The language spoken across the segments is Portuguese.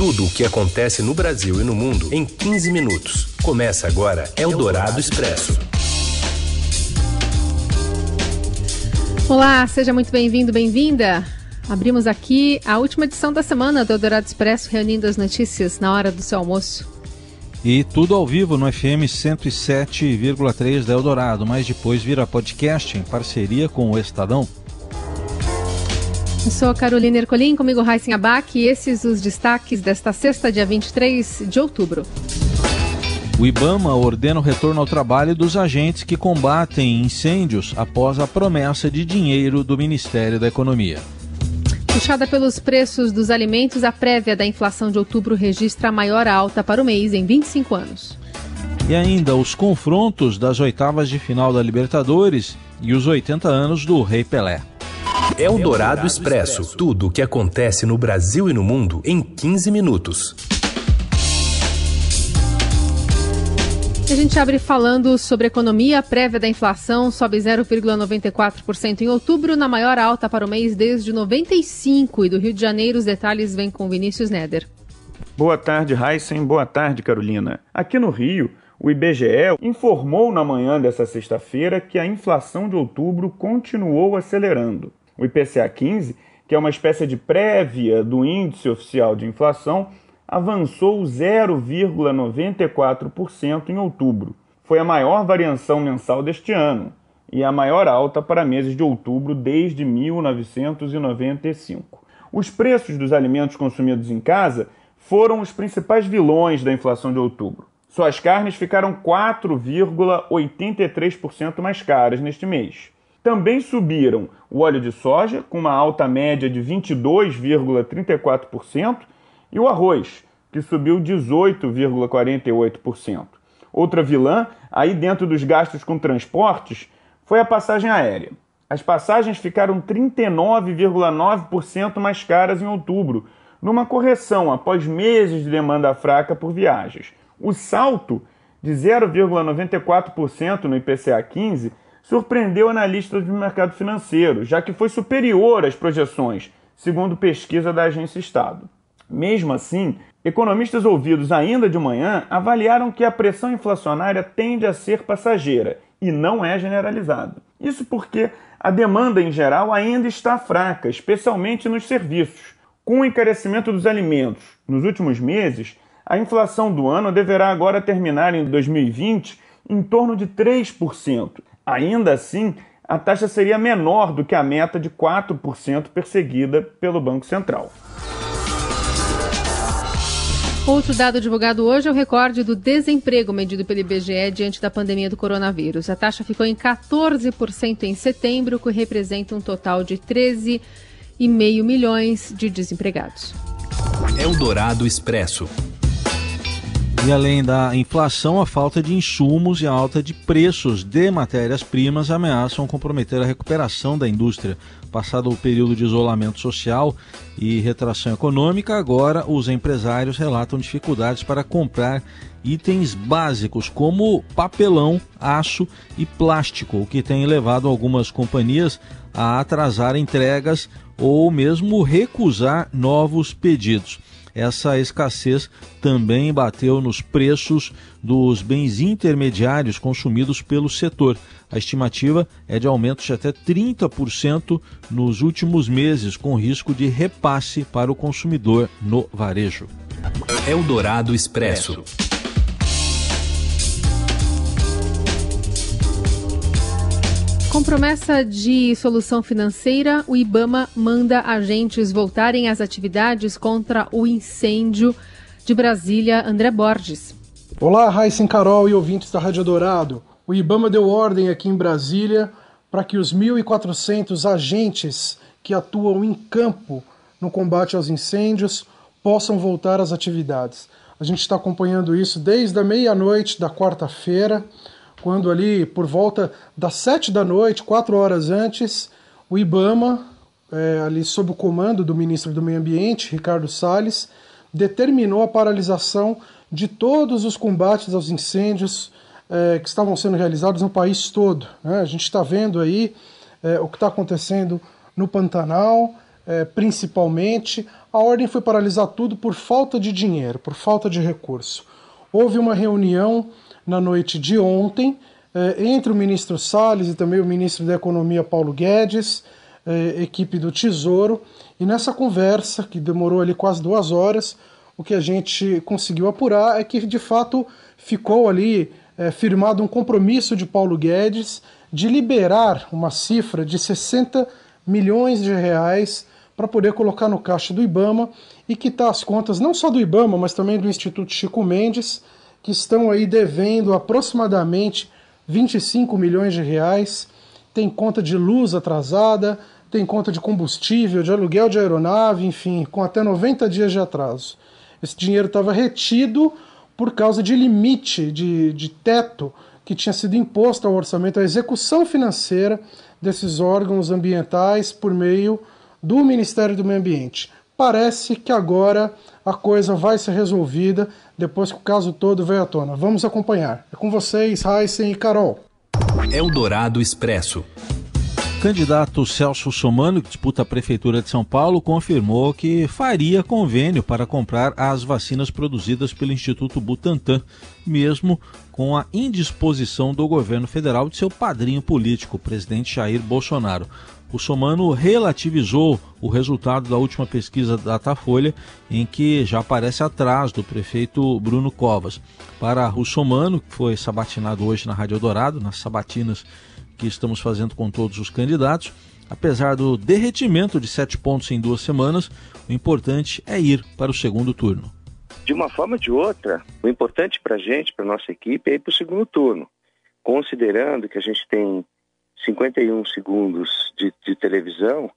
Tudo o que acontece no Brasil e no mundo em 15 minutos. Começa agora Eldorado Expresso. Olá, seja muito bem-vindo, bem-vinda. Abrimos aqui a última edição da semana do Eldorado Expresso, reunindo as notícias na hora do seu almoço. E tudo ao vivo no FM 107,3 da Eldorado, mas depois vira podcast em parceria com o Estadão. Eu sou Carolina Ercolim, comigo Raíssen Abac e esses os destaques desta sexta, dia 23 de outubro. O Ibama ordena o retorno ao trabalho dos agentes que combatem incêndios após a promessa de dinheiro do Ministério da Economia. Puxada pelos preços dos alimentos, a prévia da inflação de outubro registra a maior alta para o mês em 25 anos. E ainda os confrontos das oitavas de final da Libertadores e os 80 anos do Rei Pelé. É o Dourado Expresso. Tudo o que acontece no Brasil e no mundo em 15 minutos. A gente abre falando sobre economia. A prévia da inflação sobe 0,94% em outubro, na maior alta para o mês desde 95. E do Rio de Janeiro, os detalhes vêm com Vinícius Neder. Boa tarde, Heisen. Boa tarde, Carolina. Aqui no Rio, o IBGE informou na manhã dessa sexta-feira que a inflação de outubro continuou acelerando. O IPCA 15, que é uma espécie de prévia do índice oficial de inflação, avançou 0,94% em outubro. Foi a maior variação mensal deste ano e a maior alta para meses de outubro desde 1995. Os preços dos alimentos consumidos em casa foram os principais vilões da inflação de outubro. Suas carnes ficaram 4,83% mais caras neste mês. Também subiram o óleo de soja, com uma alta média de 22,34%, e o arroz, que subiu 18,48%. Outra vilã, aí dentro dos gastos com transportes, foi a passagem aérea. As passagens ficaram 39,9% mais caras em outubro, numa correção após meses de demanda fraca por viagens. O salto de 0,94% no IPCA 15 surpreendeu analistas do mercado financeiro, já que foi superior às projeções, segundo pesquisa da Agência Estado. Mesmo assim, economistas ouvidos ainda de manhã avaliaram que a pressão inflacionária tende a ser passageira e não é generalizada. Isso porque a demanda em geral ainda está fraca, especialmente nos serviços. Com o encarecimento dos alimentos nos últimos meses, a inflação do ano deverá agora terminar em 2020 em torno de 3%, Ainda assim, a taxa seria menor do que a meta de 4% perseguida pelo Banco Central. Outro dado divulgado hoje é o recorde do desemprego medido pelo IBGE diante da pandemia do coronavírus. A taxa ficou em 14% em setembro, o que representa um total de 13,5 milhões de desempregados. Eldorado Expresso. E além da inflação, a falta de insumos e a alta de preços de matérias-primas ameaçam comprometer a recuperação da indústria. Passado o período de isolamento social e retração econômica, agora os empresários relatam dificuldades para comprar itens básicos como papelão, aço e plástico, o que tem levado algumas companhias a atrasar entregas ou mesmo recusar novos pedidos essa escassez também bateu nos preços dos bens intermediários consumidos pelo setor. A estimativa é de aumento de até 30% nos últimos meses, com risco de repasse para o consumidor no varejo. Eldorado Expresso. Com promessa de solução financeira, o Ibama manda agentes voltarem às atividades contra o incêndio de Brasília. André Borges. Olá, Raíssen Carol e ouvintes da Rádio Dourado. O Ibama deu ordem aqui em Brasília para que os 1.400 agentes que atuam em campo no combate aos incêndios possam voltar às atividades. A gente está acompanhando isso desde a meia-noite da quarta-feira quando ali por volta das sete da noite, quatro horas antes, o IBAMA, é, ali sob o comando do ministro do Meio Ambiente, Ricardo Salles, determinou a paralisação de todos os combates aos incêndios é, que estavam sendo realizados no país todo. Né? A gente está vendo aí é, o que está acontecendo no Pantanal, é, principalmente a ordem foi paralisar tudo por falta de dinheiro, por falta de recurso. Houve uma reunião na noite de ontem eh, entre o ministro Salles e também o ministro da Economia Paulo Guedes, eh, equipe do Tesouro, e nessa conversa, que demorou ali quase duas horas, o que a gente conseguiu apurar é que de fato ficou ali eh, firmado um compromisso de Paulo Guedes de liberar uma cifra de 60 milhões de reais para poder colocar no caixa do IBAMA e quitar as contas não só do IBAMA, mas também do Instituto Chico Mendes, que estão aí devendo aproximadamente 25 milhões de reais. Tem conta de luz atrasada, tem conta de combustível, de aluguel de aeronave, enfim, com até 90 dias de atraso. Esse dinheiro estava retido por causa de limite, de, de teto que tinha sido imposto ao orçamento, a execução financeira desses órgãos ambientais por meio do Ministério do Meio Ambiente. Parece que agora a coisa vai ser resolvida depois que o caso todo veio à tona. Vamos acompanhar. É com vocês, Heisen e Carol. Eldorado Expresso. O candidato Celso Somano, que disputa a Prefeitura de São Paulo, confirmou que faria convênio para comprar as vacinas produzidas pelo Instituto Butantan, mesmo com a indisposição do governo federal de seu padrinho político, o presidente Jair Bolsonaro o Somano relativizou o resultado da última pesquisa da Datafolha, em que já aparece atrás do prefeito Bruno Covas. Para o Somano, que foi sabatinado hoje na Rádio Dourado, nas sabatinas que estamos fazendo com todos os candidatos, apesar do derretimento de sete pontos em duas semanas, o importante é ir para o segundo turno. De uma forma ou de outra, o importante para a gente, para nossa equipe, é ir para o segundo turno. Considerando que a gente tem 51 segundos de, de televisão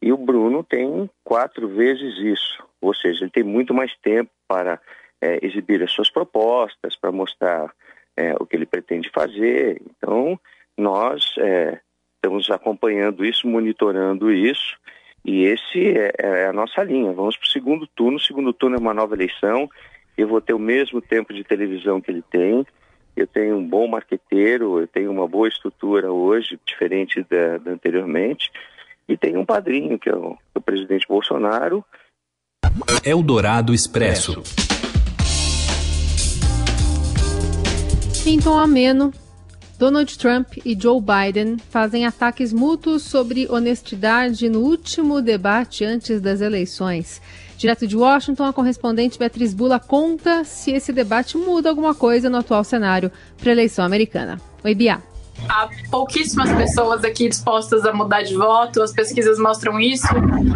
e o Bruno tem quatro vezes isso. Ou seja, ele tem muito mais tempo para é, exibir as suas propostas, para mostrar é, o que ele pretende fazer. Então, nós é, estamos acompanhando isso, monitorando isso, e esse é, é a nossa linha. Vamos para o segundo turno. O segundo turno é uma nova eleição. Eu vou ter o mesmo tempo de televisão que ele tem eu tenho um bom marqueteiro, eu tenho uma boa estrutura hoje, diferente da, da anteriormente, e tenho um padrinho, que é o, o presidente Bolsonaro. Eldorado Expresso. Em tom ameno, Donald Trump e Joe Biden fazem ataques mútuos sobre honestidade no último debate antes das eleições. Direto de Washington, a correspondente Beatriz Bula conta se esse debate muda alguma coisa no atual cenário para a eleição americana. Oi, Bia. Há pouquíssimas pessoas aqui dispostas a mudar de voto, as pesquisas mostram isso.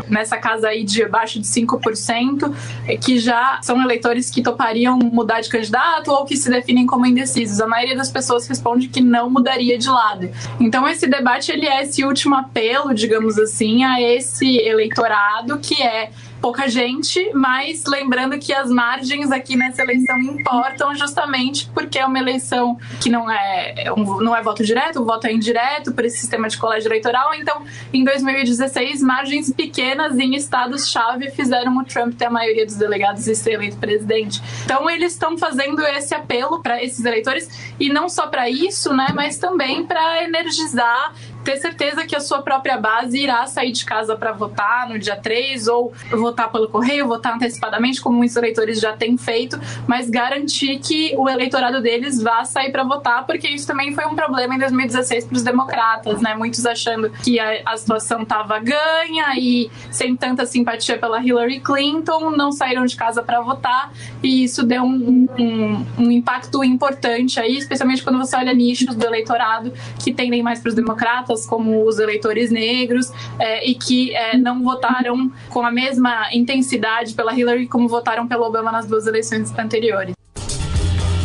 Nessa casa aí de abaixo de 5%, que já são eleitores que topariam mudar de candidato ou que se definem como indecisos. A maioria das pessoas responde que não mudaria de lado. Então esse debate ele é esse último apelo, digamos assim, a esse eleitorado que é pouca gente, mas lembrando que as margens aqui nessa eleição importam justamente porque é uma eleição que não é, é não é voto direto, o voto é indireto por esse sistema de colégio eleitoral. Então, em 2016, margens pequenas em estados-chave fizeram o Trump ter a maioria dos delegados e ser eleito presidente. Então, eles estão fazendo esse apelo para esses eleitores e não só para isso, né, mas também para energizar ter certeza que a sua própria base irá sair de casa para votar no dia 3 ou votar pelo correio, votar antecipadamente, como muitos eleitores já têm feito, mas garantir que o eleitorado deles vá sair para votar, porque isso também foi um problema em 2016 para os democratas, né? Muitos achando que a, a situação estava ganha e sem tanta simpatia pela Hillary Clinton, não saíram de casa para votar e isso deu um, um, um impacto importante aí, especialmente quando você olha nichos do eleitorado que tendem mais para os democratas como os eleitores negros, é, e que é, não votaram com a mesma intensidade pela Hillary como votaram pelo Obama nas duas eleições anteriores.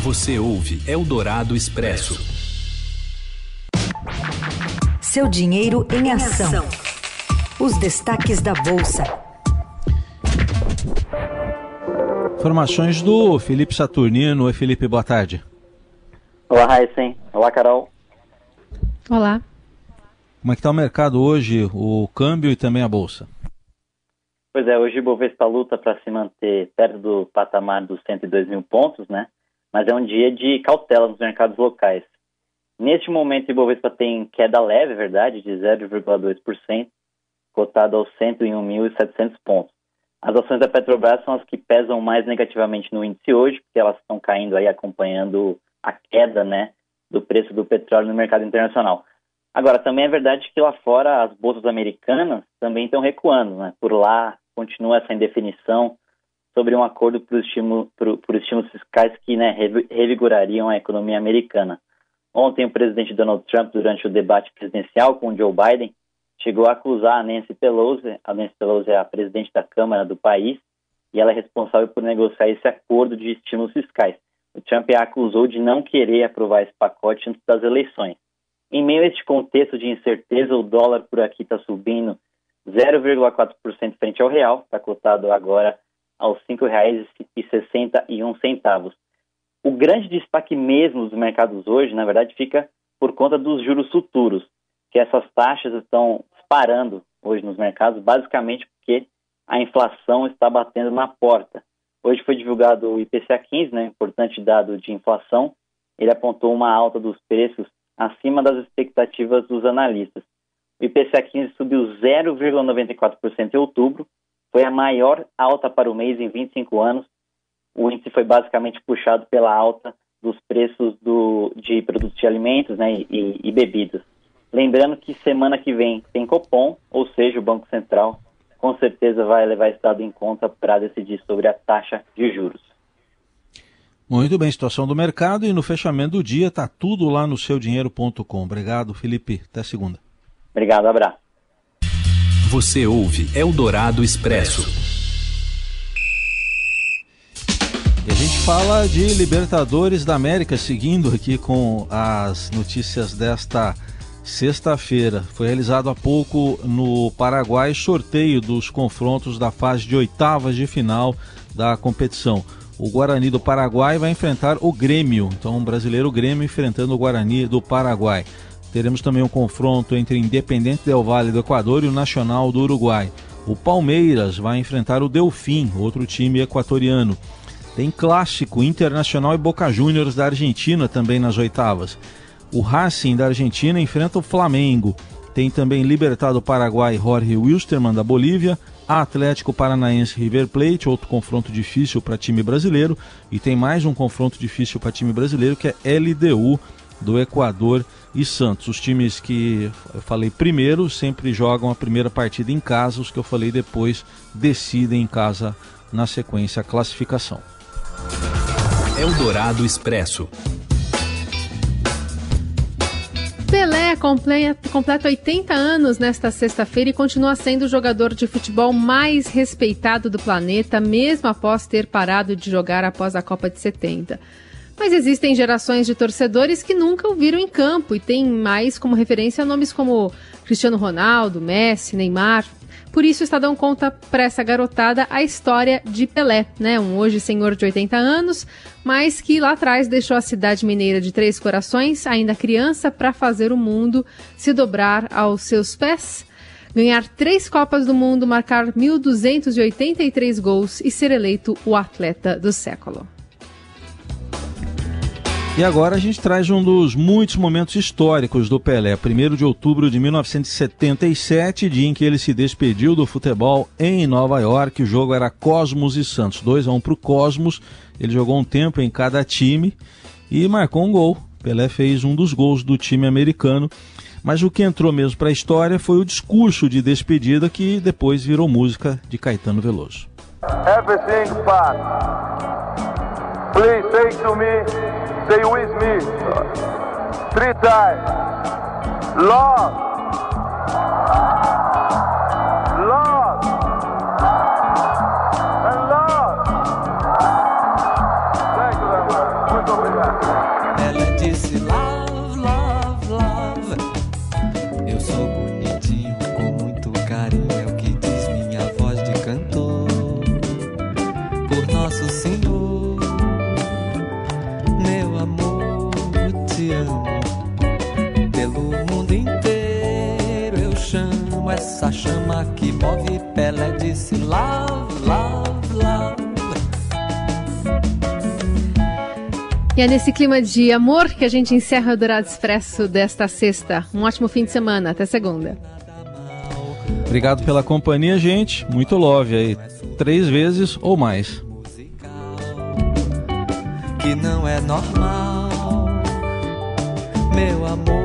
Você ouve Eldorado Expresso. Seu dinheiro em ação. Os destaques da Bolsa. Informações do Felipe Saturnino. Oi, Felipe, boa tarde. Olá, Raíssen. Olá, Carol. Olá. Como é que está o mercado hoje, o câmbio e também a bolsa? Pois é, hoje o Bovespa luta para se manter perto do patamar dos 102 mil pontos, né? Mas é um dia de cautela nos mercados locais. Neste momento, o Bovespa tem queda leve, é verdade, de 0,2%, cotado aos 101.700 pontos. As ações da Petrobras são as que pesam mais negativamente no índice hoje, porque elas estão caindo aí acompanhando a queda, né, do preço do petróleo no mercado internacional. Agora, também é verdade que lá fora as bolsas americanas também estão recuando, né? Por lá continua essa indefinição sobre um acordo por, estímulo, por, por estímulos fiscais que né, revigorariam a economia americana. Ontem, o presidente Donald Trump, durante o debate presidencial com Joe Biden, chegou a acusar a Nancy Pelosi, a Nancy Pelosi é a presidente da Câmara do país, e ela é responsável por negociar esse acordo de estímulos fiscais. O Trump a acusou de não querer aprovar esse pacote antes das eleições. Em meio a este contexto de incerteza, o dólar por aqui está subindo 0,4% frente ao real, está cotado agora aos R$ 5,61. O grande destaque mesmo dos mercados hoje, na verdade, fica por conta dos juros futuros, que essas taxas estão disparando hoje nos mercados, basicamente porque a inflação está batendo na porta. Hoje foi divulgado o IPCA 15, né, importante dado de inflação. Ele apontou uma alta dos preços acima das expectativas dos analistas. O IPCA 15 subiu 0,94% em outubro, foi a maior alta para o mês em 25 anos. O índice foi basicamente puxado pela alta dos preços do, de produtos de alimentos né, e, e bebidas. Lembrando que semana que vem tem Copom, ou seja, o Banco Central com certeza vai levar esse dado em conta para decidir sobre a taxa de juros. Muito bem, situação do mercado e no fechamento do dia está tudo lá no seudinheiro.com. Obrigado, Felipe. Até segunda. Obrigado, abraço. Você ouve Eldorado Expresso. E a gente fala de Libertadores da América, seguindo aqui com as notícias desta sexta-feira. Foi realizado há pouco no Paraguai sorteio dos confrontos da fase de oitavas de final da competição. O Guarani do Paraguai vai enfrentar o Grêmio, então o brasileiro Grêmio enfrentando o Guarani do Paraguai. Teremos também um confronto entre Independente Del Valle do Equador e o Nacional do Uruguai. O Palmeiras vai enfrentar o Delfim, outro time equatoriano. Tem clássico Internacional e Boca Juniors da Argentina também nas oitavas. O Racing da Argentina enfrenta o Flamengo. Tem também Libertado Paraguai Jorge Wilstermann da Bolívia, Atlético Paranaense River Plate, outro confronto difícil para time brasileiro, e tem mais um confronto difícil para time brasileiro que é LDU do Equador e Santos. Os times que eu falei primeiro sempre jogam a primeira partida em casa, os que eu falei depois decidem em casa na sequência a classificação. Eldorado Expresso. Pelé completa, completa 80 anos nesta sexta-feira e continua sendo o jogador de futebol mais respeitado do planeta, mesmo após ter parado de jogar após a Copa de 70. Mas existem gerações de torcedores que nunca o viram em campo e têm mais como referência nomes como Cristiano Ronaldo, Messi, Neymar. Por isso, o Estadão conta para essa garotada a história de Pelé, né? Um hoje senhor de 80 anos, mas que lá atrás deixou a cidade mineira de Três Corações, ainda criança, para fazer o mundo se dobrar aos seus pés ganhar três Copas do Mundo, marcar 1.283 gols e ser eleito o atleta do século. E agora a gente traz um dos muitos momentos históricos do Pelé. 1 de outubro de 1977, dia em que ele se despediu do futebol em Nova York. O jogo era Cosmos e Santos. 2 a 1 para o Cosmos. Ele jogou um tempo em cada time e marcou um gol. Pelé fez um dos gols do time americano. Mas o que entrou mesmo para a história foi o discurso de despedida que depois virou música de Caetano Veloso. Everything fine. Please say to me Say with me. Three times. You very much. Muito obrigado. Ela disse love, love, love. Eu sou bonitinho com muito carinho. É o que diz minha voz de cantor. Por nosso Senhor. Essa chama que move Pelé disse love, love, love. E é nesse clima de amor que a gente encerra o Dourado Expresso desta sexta. Um ótimo fim de semana. Até segunda. Obrigado pela companhia, gente. Muito love aí. três vezes ou mais. Que não é normal, meu amor,